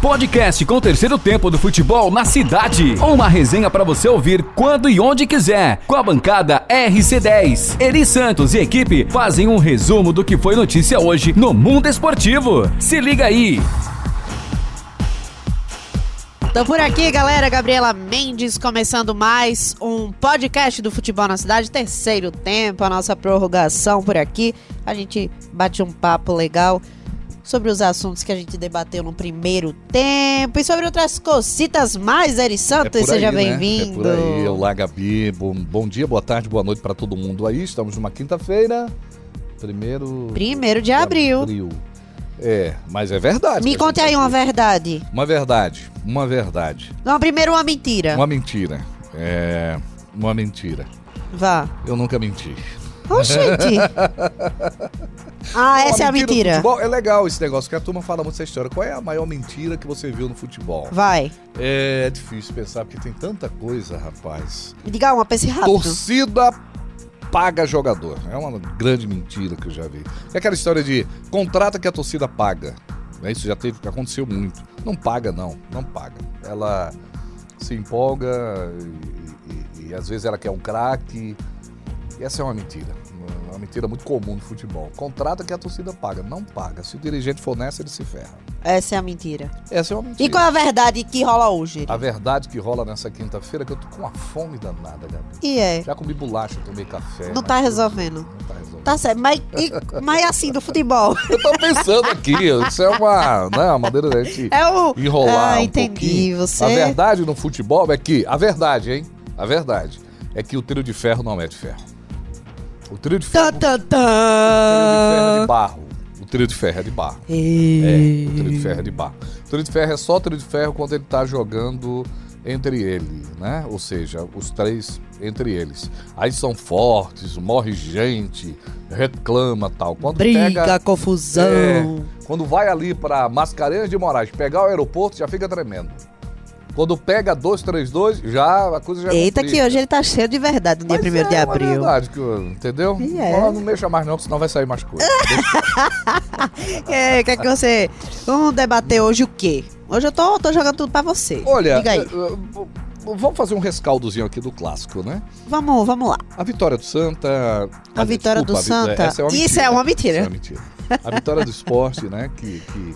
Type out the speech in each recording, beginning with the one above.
Podcast com o terceiro tempo do futebol na cidade. Uma resenha para você ouvir quando e onde quiser. Com a bancada RC10. Eri Santos e equipe fazem um resumo do que foi notícia hoje no mundo esportivo. Se liga aí. Tô por aqui, galera. Gabriela Mendes começando mais um podcast do Futebol na Cidade, terceiro tempo, a nossa prorrogação por aqui. A gente bate um papo legal sobre os assuntos que a gente debateu no primeiro tempo e sobre outras cositas mais, Eri Santos. É Seja né? bem-vindo. É por aí. Olá, Gabi. Bom, bom dia, boa tarde, boa noite para todo mundo aí. Estamos numa quinta-feira. Primeiro. Primeiro de abril. É, mas é verdade. Me conte aí uma verdade. Uma verdade. Uma verdade. Não, primeiro uma mentira. Uma mentira. É. Uma mentira. Vá. Eu nunca menti. Oxente. ah, essa é a mentira. futebol é legal esse negócio, que a turma fala muito essa história. Qual é a maior mentira que você viu no futebol? Vai. É difícil pensar, porque tem tanta coisa, rapaz. Me diga uma, pense rápido. Torcida paga jogador. É uma grande mentira que eu já vi. É aquela história de contrata que a torcida paga. Né? Isso já teve, aconteceu muito. Não paga, não. Não paga. Ela se empolga e, e- e às vezes ela quer um craque. E essa é uma mentira. Mentira muito comum no futebol. Contrata que a torcida paga. Não paga. Se o dirigente for nessa, ele se ferra. Essa é a mentira. Essa é uma mentira. E qual é a verdade que rola hoje? A verdade que rola nessa quinta-feira é que eu tô com uma fome danada, Gabi. E é. Já comi bolacha, tomei café. Não tá resolvendo. Não tá resolvendo. Tá certo, mas, e, mas assim, do futebol. Eu tô pensando aqui, isso é uma, né, uma maneira da gente É o. enrolar Ah, entendi. Você. A verdade no futebol é que, a verdade, hein? A verdade é que o trio de ferro não é de ferro. O trio de ferro, Tan, o tan, trio de ferro é de barro. O trio de ferro é de barro. É, Ei. o trio de ferro é de barro. O trio de ferro é só trio de ferro quando ele tá jogando entre ele, né? Ou seja, os três entre eles. Aí são fortes, morre gente, reclama tal. Quando Briga, pega, confusão. É, quando vai ali pra Mascarenhas de Moraes pegar o aeroporto, já fica tremendo. Quando pega 232, já a coisa já Eita, complica. que hoje ele tá cheio de verdade no dia Mas 1 de é abril. verdade, que, eu- entendeu? E é. Ó, Não mexa mais não, senão vai sair mais coisa. É, quer que você. Vamos debater hoje o quê? Hoje eu tô, tô jogando tudo pra você. Olha, Diga aí. eh, eh, vamos fazer um rescaldozinho aqui do clássico, né? Vamos, vamos lá. A vitória do Santa... A vitória do vi- Santa. é uma Isso é uma mentira. Isso é uma mentira. A vitória do esporte, né? Que, que-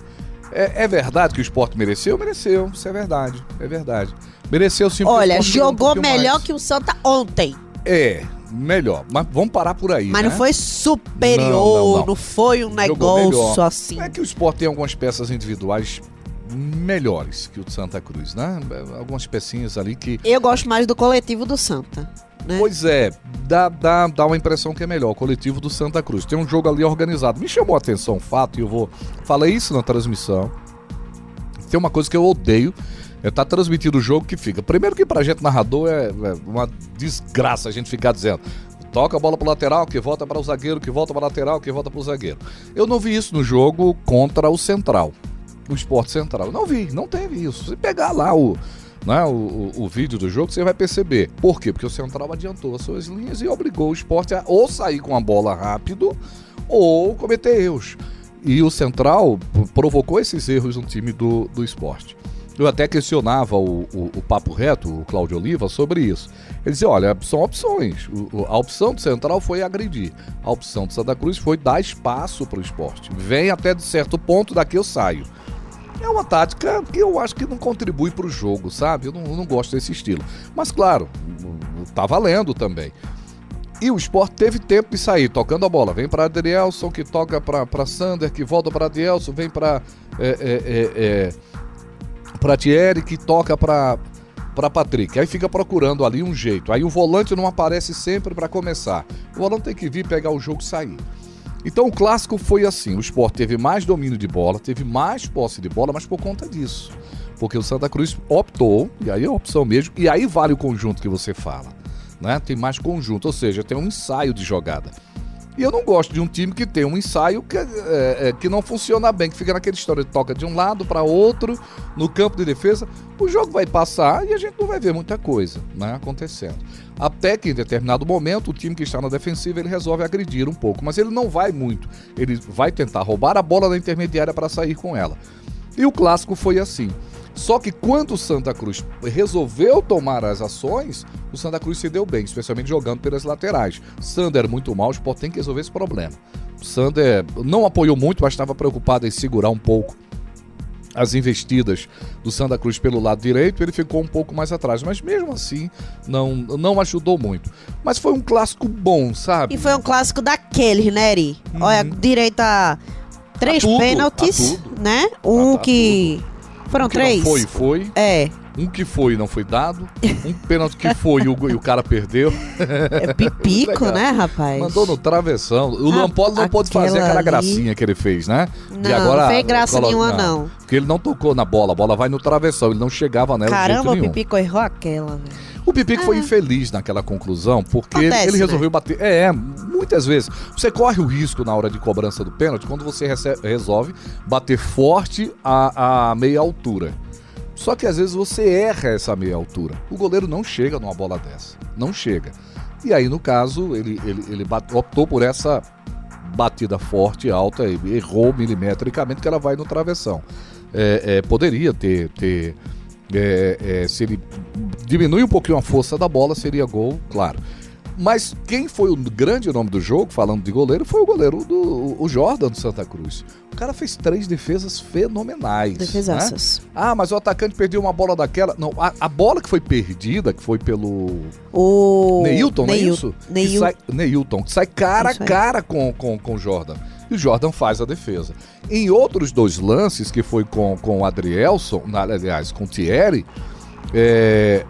é, é verdade que o esporte mereceu? Mereceu, isso é verdade. É verdade. Mereceu sim. Olha, jogou um melhor mais. que o Santa ontem. É, melhor. Mas vamos parar por aí. Mas né? não foi superior, Não, não, não, não. foi um negócio assim. É que o esporte tem algumas peças individuais melhores que o do Santa Cruz, né? Algumas pecinhas ali que. Eu gosto mais do coletivo do Santa. Né? Pois é, dá, dá, dá uma impressão que é melhor. O coletivo do Santa Cruz. Tem um jogo ali organizado. Me chamou a atenção o fato, e eu vou. Falei isso na transmissão. Tem uma coisa que eu odeio. É tá transmitindo o jogo que fica. Primeiro que pra gente narrador é, é uma desgraça a gente ficar dizendo. Toca a bola pro lateral, que volta para o zagueiro, que volta para o lateral, que volta para o zagueiro. Eu não vi isso no jogo contra o Central. O Esporte Central. Não vi, não teve isso. Se pegar lá o, né, o, o, vídeo do jogo, você vai perceber. Por quê? Porque o Central adiantou as suas linhas e obrigou o esporte a ou sair com a bola rápido ou cometer erros. E o Central provocou esses erros no time do, do esporte. Eu até questionava o, o, o Papo Reto, o Cláudio Oliva, sobre isso. Ele dizia: olha, são opções. O- a opção do Central foi agredir. A opção do Santa Cruz foi dar espaço para o esporte. Vem até de certo ponto, daqui eu saio. É uma tática que eu acho que não contribui para o jogo, sabe? Eu não, eu não gosto desse estilo. Mas claro, tá valendo também. E o Sport teve tempo de sair tocando a bola. Vem para Adrielson, que toca para Sander, que volta para Adrielson, vem para é, é, é, é, Thierry, que toca para para Patrick. Aí fica procurando ali um jeito. Aí o volante não aparece sempre para começar. O volante tem que vir pegar o jogo e sair. Então o clássico foi assim: o Sport teve mais domínio de bola, teve mais posse de bola, mas por conta disso. Porque o Santa Cruz optou, e aí é opção mesmo, e aí vale o conjunto que você fala. Né? Tem mais conjunto, ou seja, tem um ensaio de jogada. E eu não gosto de um time que tem um ensaio que, é, é, que não funciona bem, que fica naquela história de toca de um lado para outro, no campo de defesa. O jogo vai passar e a gente não vai ver muita coisa né, acontecendo. Até que em determinado momento o time que está na defensiva ele resolve agredir um pouco, mas ele não vai muito. Ele vai tentar roubar a bola na intermediária para sair com ela. E o clássico foi assim. Só que quando o Santa Cruz resolveu tomar as ações, o Santa Cruz se deu bem, especialmente jogando pelas laterais. Sander muito mal, o Sport tem que resolver esse problema. Sander não apoiou muito, mas estava preocupado em segurar um pouco as investidas do Santa Cruz pelo lado direito, ele ficou um pouco mais atrás, mas mesmo assim não, não ajudou muito. Mas foi um clássico bom, sabe? E foi um clássico daquele, né, Eri? Uhum. Olha, direito a três A tudo, pênaltis, a tudo. né? Um A- a que. Foram três? Foi, foi. É, Um que foi e não foi dado. Um pênalti que foi e o, e o cara perdeu. é pipico, né, rapaz? Mandou no travessão. O Ah, não pôde fazer aquela ali- gracinha que ele fez, né? Não, não fez graça colo- nenhuma, não. Porque ele não tocou na bola. A bola vai no travessão. Ele não chegava nela Caramba, de o jeito nenhum. Pipico errou aquela, velho. O Pipico foi Ah. infeliz naquela conclusão, porque ele, Acontece, ele né? resolveu bater. É, muitas vezes. Você corre o risco na hora de cobrança do pênalti quando você rece- resolve bater forte a, a meia altura. Só que às vezes você erra essa meia altura. O goleiro não chega numa bola dessa. Não chega. E aí, no caso, ele, ele, ele bate- optou por essa batida forte, alta, e errou milimetricamente que ela vai no travessão. É, é, poderia ter. ter é, é, se ele diminui um pouquinho a força da bola, seria gol, claro. Mas quem foi o grande nome do jogo, falando de goleiro, foi o goleiro do o Jordan do Santa Cruz. O cara fez três defesas fenomenais. né? Defesaças. Ah, mas o atacante perdeu uma bola daquela. Não, a, a bola que foi perdida, que foi pelo O. Neilton, não é Neil- isso? Que Neil- sai, Neilton, que sai cara a cara com, com, com o Jordan. O Jordan faz a defesa. Em outros dois lances, que foi com, com o Adrielson, aliás, com o Thierry, é,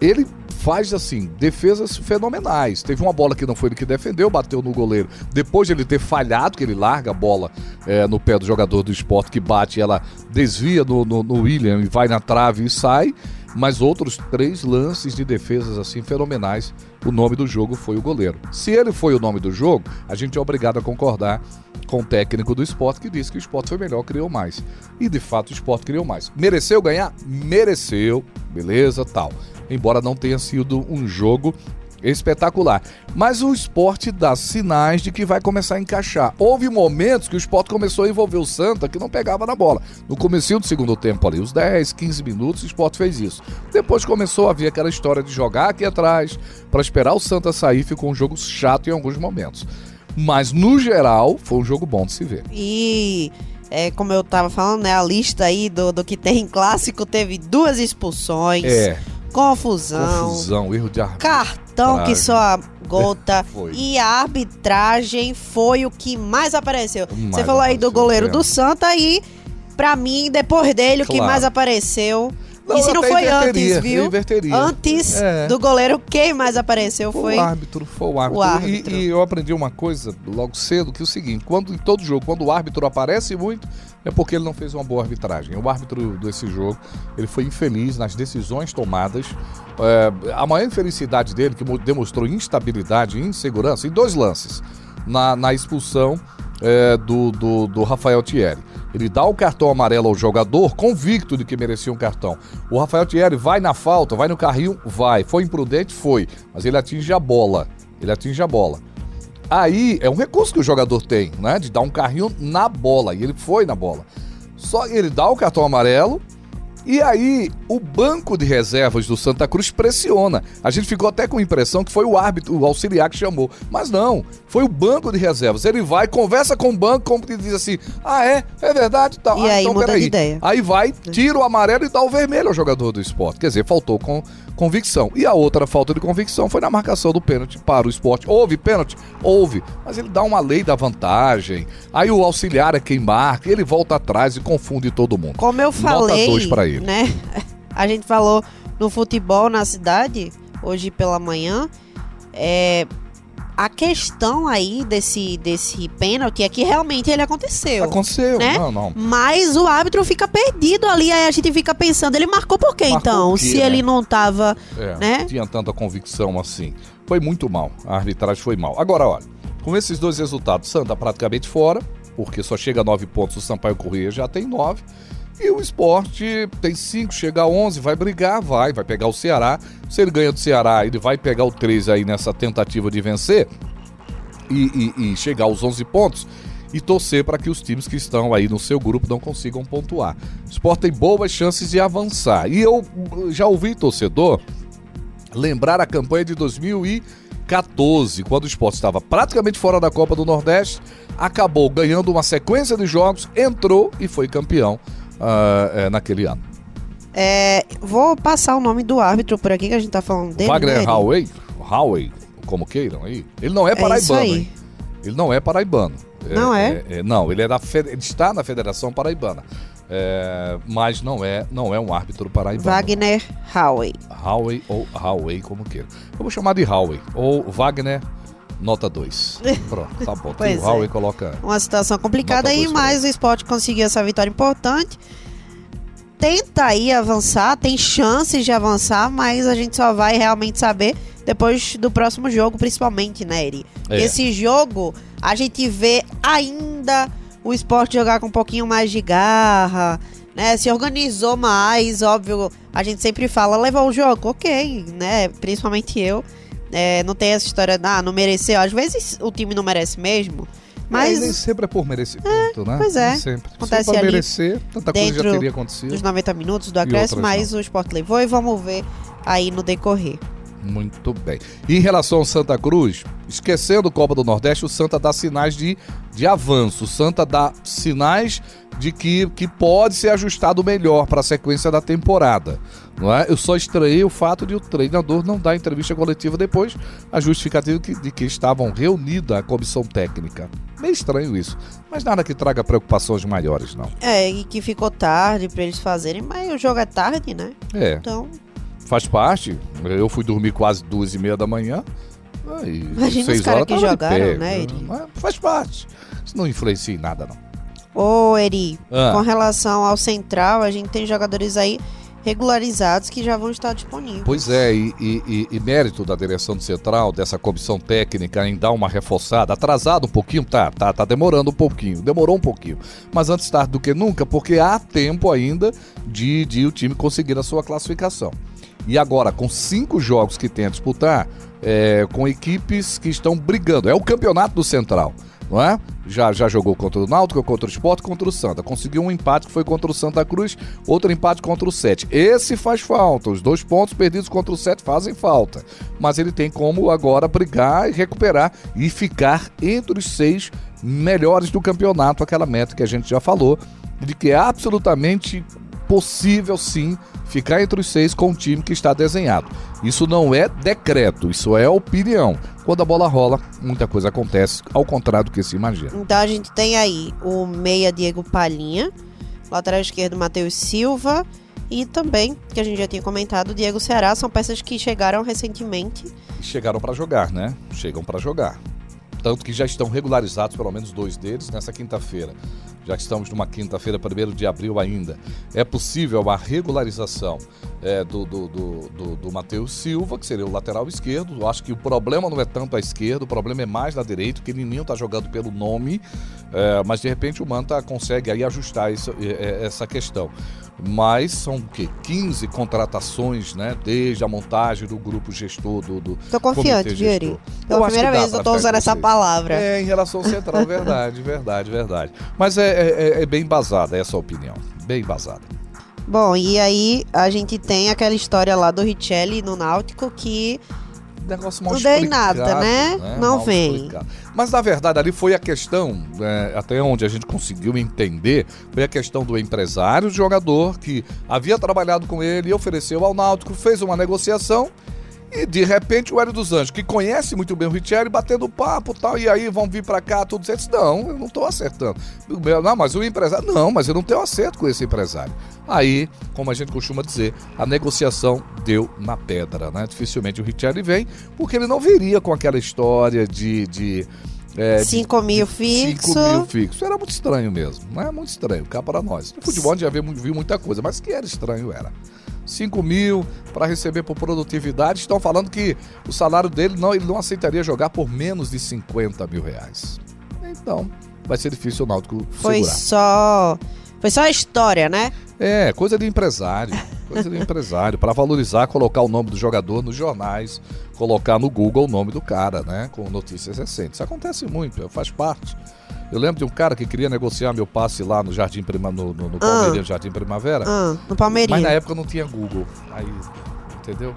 ele faz assim, defesas fenomenais. Teve uma bola que não foi ele que defendeu, bateu no goleiro. Depois de ele ter falhado, que ele larga a bola é, no pé do jogador do esporte que bate, ela desvia no, no, no William e vai na trave e sai. Mas outros três lances de defesas assim fenomenais. O nome do jogo foi o goleiro. Se ele foi o nome do jogo, a gente é obrigado a concordar com o técnico do esporte que disse que o esporte foi melhor, criou mais. E de fato o esporte criou mais. Mereceu ganhar? Mereceu, beleza, tal. Embora não tenha sido um jogo espetacular. Mas o esporte dá sinais de que vai começar a encaixar. Houve momentos que o esporte começou a envolver o Santa que não pegava na bola. No começo do segundo tempo ali, os 10, 15 minutos, o esporte fez isso. Depois começou a vir aquela história de jogar aqui atrás para esperar o Santa sair, ficou um jogo chato em alguns momentos. Mas no geral, foi um jogo bom de se ver. E é, como eu tava falando, né? A lista aí do, do que tem em clássico teve duas expulsões, É, confusão, confusão, erro de árbitro. cartão que Arbitragem. só gota. E a arbitragem foi o que mais apareceu. Mais Você falou aí do goleiro é. do Santa e, pra mim, depois dele, o que Claro. mais apareceu. E se não foi antes, viu? Antes É. do goleiro, quem mais apareceu Foi o árbitro, foi o árbitro. o árbitro. E, e eu aprendi uma coisa logo cedo, que é o seguinte, quando em todo jogo, quando o árbitro aparece muito, é porque ele não fez uma boa arbitragem. O árbitro desse jogo, ele foi infeliz nas decisões tomadas. É, a maior infelicidade dele, que mo- demonstrou instabilidade e insegurança, em dois lances. Na, na expulsão é, do, do, do Rafael Thierry. Ele dá o cartão amarelo ao jogador, convicto de que merecia um cartão. O Rafael Thierry vai na falta, vai no carrinho, vai. Foi imprudente? Foi. Mas ele atinge a bola. Ele atinge a bola. Aí é um recurso que o jogador tem, né? De dar um carrinho na bola. E ele foi na bola. Só ele dá o cartão amarelo. E aí, o banco de reservas do Santa Cruz pressiona. A gente ficou até com a impressão que foi o árbitro, o auxiliar que chamou. Mas não, foi o banco de reservas. Ele vai, conversa com o banco, como que diz assim: ah, é? É verdade? Tá. E ah, aí então, muda de peraí. ideia. Aí vai, tira o amarelo e dá o vermelho ao jogador do esporte. Quer dizer, faltou com convicção. E a outra falta de convicção foi na marcação do pênalti para o esporte. Houve pênalti? Houve. Mas ele dá uma lei da vantagem. Aí o auxiliar é quem marca, ele volta atrás e confunde todo mundo. Como eu falei, dois pra ele. Né? A gente falou no futebol na cidade hoje pela manhã. É, a questão aí desse desse pênalti é que realmente ele aconteceu. Aconteceu, né? não, não. Mas o árbitro fica perdido ali, aí a gente fica pensando, ele marcou por quê Marcou então? quê, se né? ele não tava, É, né? não tinha tanta convicção assim. Foi muito mal. A arbitragem foi mal. Agora, olha, com esses dois resultados, Santa praticamente fora, porque só chega a nove pontos, o Sampaio Corrêa já tem nove. E o esporte tem cinco, chega a onze, vai brigar, vai, vai pegar o Ceará. Se ele ganha do Ceará, ele vai pegar o 3 aí nessa tentativa de vencer e, e- e chegar aos 11 pontos. e torcer para que os times que estão aí no seu grupo não consigam pontuar. O esporte tem boas chances de avançar. E eu já ouvi torcedor lembrar a campanha de 2014, quando o esporte estava praticamente fora da Copa do Nordeste, acabou ganhando uma sequência de jogos, entrou e foi campeão uh, é, naquele ano. É, vou passar o nome do árbitro por aqui que a gente tá falando dele. Wagner né? Howe, Howe, como queiram aí. Ele não é paraibano. É? Ele não é paraibano. Não é? é? é não, ele, é da, ele está na Federação Paraibana. É, mas não é, não é um árbitro paraibano. Wagner Howe. Howe ou Howe, como queira. Eu vou chamar de Howe. Ou Wagner nota 2. Pronto, tá bom. pois o Howe é. coloca. Uma situação complicada aí, mas o esporte conseguiu essa vitória importante. Tenta aí avançar, tem chances de avançar, mas a gente só vai realmente saber depois do próximo jogo, principalmente, né, Eri? É. Esse jogo, a gente vê ainda o esporte jogar com um pouquinho mais de garra, né? Se organizou mais, óbvio. A gente sempre fala, levou o jogo, ok, né? Principalmente eu. É, não tem essa história, ah, não mereceu. Às vezes o time não merece mesmo. Mas é, nem sempre é por merecimento, é, né? Pois é. Nem sempre. Acontece Se ali merecer, tanta coisa já teria acontecido. Dos 90 minutos do acréscimo, mas não. o esporte levou e vamos ver aí no decorrer. Muito bem. E em relação ao Santa Cruz, esquecendo o Copa do Nordeste, o Santa dá sinais de, de avanço. O Santa dá sinais de que, que pode ser ajustado melhor para a sequência da temporada. Não é? Eu só estranhei o fato de o treinador não dar entrevista coletiva depois, a justificativa de que, de que estavam reunida a comissão técnica. Meio estranho isso. Mas nada que traga preocupações maiores, não. É, e que ficou tarde para eles fazerem, mas o jogo é tarde, né? É. Então faz parte. Eu fui dormir quase duas e meia da manhã. Aí, Imagina seis os caras que jogaram, né, Eri? faz parte. Isso não influencia em nada, não. Ô, Eri, ah. com relação ao Central, a gente tem jogadores aí regularizados que já vão estar disponíveis. Pois é, e, e, e, mérito da direção do Central, dessa comissão técnica em dar uma reforçada, atrasado um pouquinho, tá, tá, tá demorando um pouquinho, demorou um pouquinho, mas antes tarde do que nunca, porque há tempo ainda de, de o time conseguir a sua classificação. E agora, com cinco jogos que tem a disputar, é, com equipes que estão brigando. É o campeonato do Central, não é? Já, já jogou contra o Náutico, contra o Sport, contra o Santa. Conseguiu um empate que foi contra o Santa Cruz, outro empate contra o Sete. Esse faz falta. Os dois pontos perdidos contra o Sete fazem falta. Mas ele tem como agora brigar e recuperar e ficar entre os seis melhores do campeonato, aquela meta que a gente já falou, de que é absolutamente possível sim ficar entre os seis com o time que está desenhado. Isso não é decreto, isso é opinião. Quando a bola rola, muita coisa acontece, ao contrário do que se imagina. Então a gente tem aí o meia Diego Palhinha, lateral esquerdo Matheus Silva e também, que a gente já tinha comentado, o Diego Ceará, são peças que chegaram recentemente. Chegaram para jogar, né? Chegam para jogar. Tanto que já estão regularizados, pelo menos dois deles, nessa quinta-feira. Já estamos numa quinta-feira, 1 de abril ainda, é possível a regularização é, do, do, do, do, do Matheus Silva, que seria o lateral esquerdo. Eu acho que o problema não é tanto a esquerda, o problema é mais na direita, que Nininho está jogando pelo nome, é, mas de repente o Manta consegue aí ajustar isso, é, essa questão mas são o quê? 15 contratações, né? Desde a montagem do grupo gestor do. do tô confiante, Yuri. Pela primeira vez eu tô usando essa palavra. É, em relação ao central, verdade, verdade, verdade. Mas é, é, é, é bem embasada essa opinião. Bem embasada. Bom, e aí a gente tem aquela história lá do Richelli no Náutico que negócio mal Não dei nada, né? né? Não mal vem. Explicado. Mas na verdade ali foi a questão, é, até onde a gente conseguiu entender, foi a questão do empresário, o jogador que havia trabalhado com ele, ofereceu ao Náutico, fez uma negociação e de repente o Hélio dos Anjos, que conhece muito bem o Richelli, batendo papo tal, e aí vão vir para cá, tudo certo. Não, eu não estou acertando. Não, mas o empresário. Não, mas eu não tenho acerto com esse empresário. Aí, como a gente costuma dizer, a negociação deu na pedra, né? Dificilmente o Richelli vem, porque ele não viria com aquela história de. de é, 5 mil fixo. 5 mil fixo. Era muito estranho mesmo, não é muito estranho, cá para nós. No futebol a gente já viu, viu muita coisa, mas que era estranho era. 5 mil para receber por produtividade. Estão falando que o salário dele não, ele não aceitaria jogar por menos de 50 mil reais. Então, vai ser difícil o Náutico Foi segurar. só. Foi só a história, né? É, coisa de empresário. Coisa de empresário. Para valorizar, colocar o nome do jogador nos jornais, colocar no Google o nome do cara, né? Com notícias recentes. Isso acontece muito, faz parte. Eu lembro de um cara que queria negociar meu passe lá no Jardim Prima, no, no, no Ah. Palmeirinha, Jardim Primavera. Ah, no Palmeirinho. Mas na época não tinha Google. Aí, entendeu?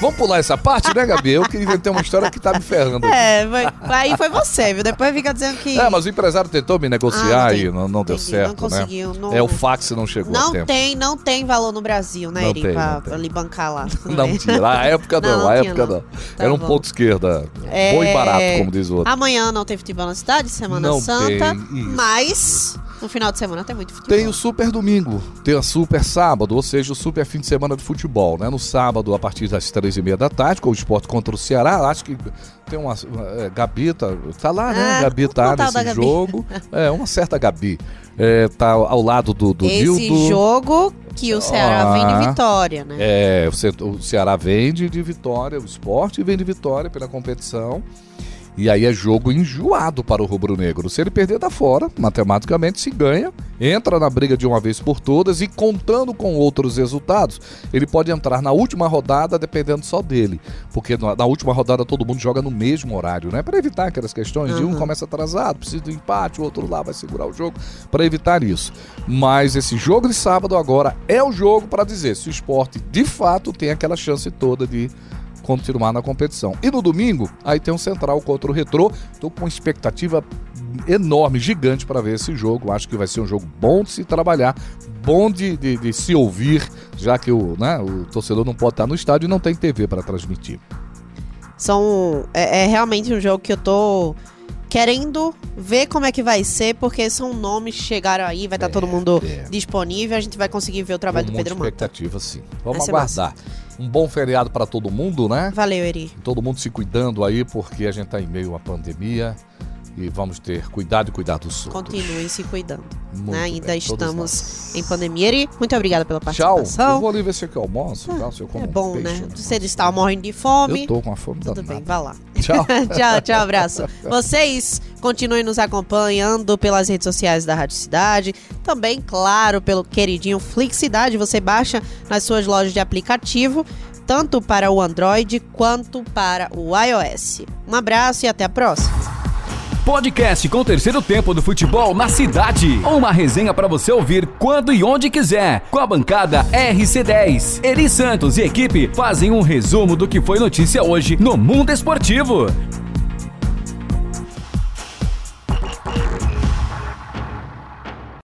Vamos pular essa parte, né, Gabi? Eu que inventei uma história que tá me ferrando. aqui. É, foi- aí foi você, viu? Depois fica dizendo que. É, mas o empresário tentou me negociar Ah, e entendi. não, não deu Entendi, certo, não né? conseguiu, não- É, o fax não chegou Não tem, não tem valor no Brasil, né, Não Eri? tem, pra, não pra lhe bancar lá. Não tinha. A época não, Não, não a época não. não. Tá Era um bom. ponto esquerda. É, Bom e barato, como diz o outro. Amanhã não tem futebol na cidade, Semana Não Santa. tem, isso. Mas no final de semana tem muito futebol. Tem o Super Domingo, tem o Super Sábado, ou seja, o Super Fim de Semana de Futebol, né? No sábado, a partir das três e meia da tarde, com o esporte contra o Ceará. Acho que tem uma. É, Gabi tá, lá, né? Ah, Gabi vamos tá contar o da nesse Gabi. jogo. É, uma certa Gabi. É, tá ao lado do, do Esse jogo que o Ceará vem Ah. de vitória, né? É, o o Ceará vende de vitória, o esporte vem de vitória pela competição. E aí é jogo enjoado para o rubro-negro. Se ele perder, tá fora. Matematicamente, se ganha, entra na briga de uma vez por todas e contando com outros resultados, ele pode entrar na última rodada dependendo só dele. Porque na, na última rodada todo mundo joga no mesmo horário, né? Para evitar aquelas questões de um Uhum. começa atrasado, precisa do empate, o outro lá vai segurar o jogo, para evitar isso. Mas esse jogo de sábado agora é o jogo para dizer se o esporte de fato tem aquela chance toda de continuar na competição. E no domingo, aí tem um Central contra o Retrô. Tô com uma expectativa enorme, gigante para ver esse jogo. Acho que vai ser um jogo bom de se trabalhar, bom de, de- de se ouvir, já que o, né, o torcedor não pode estar no estádio e não tem TV para transmitir. São. É, é realmente um jogo que eu tô querendo ver como é que vai ser, porque são nomes que chegaram aí, vai estar todo mundo é. disponível, a gente vai conseguir ver o trabalho Com do Pedro Manta. expectativa, sim. Vamos aguardar. Um bom feriado para todo mundo, né? Valeu, Eri. Todo mundo se cuidando aí, porque a gente está em meio à pandemia e vamos ter cuidado e cuidar dos outros. Continuem se cuidando. Muito né? Ainda bem, estamos em pandemia. Eri, muito obrigada pela Tchau. participação. Eu vou ali ver se eu almoço. tá? se eu como É um bom, peixe, né? um Você está morrendo de fome. Eu tô com a fome Tudo danada. bem, vá lá. Tchau. tchau, tchau, abraço. Vocês continuem nos acompanhando pelas redes sociais da Rádio Cidade. Também, claro, pelo queridinho Flixidade. Você baixa nas suas lojas de aplicativo, tanto para o Android quanto para o iOS. Um abraço e até a próxima. Podcast com o terceiro tempo do futebol na cidade. Uma resenha para você ouvir quando e onde quiser. Com a bancada RC10. Eri Santos e equipe fazem um resumo do que foi notícia hoje no mundo esportivo.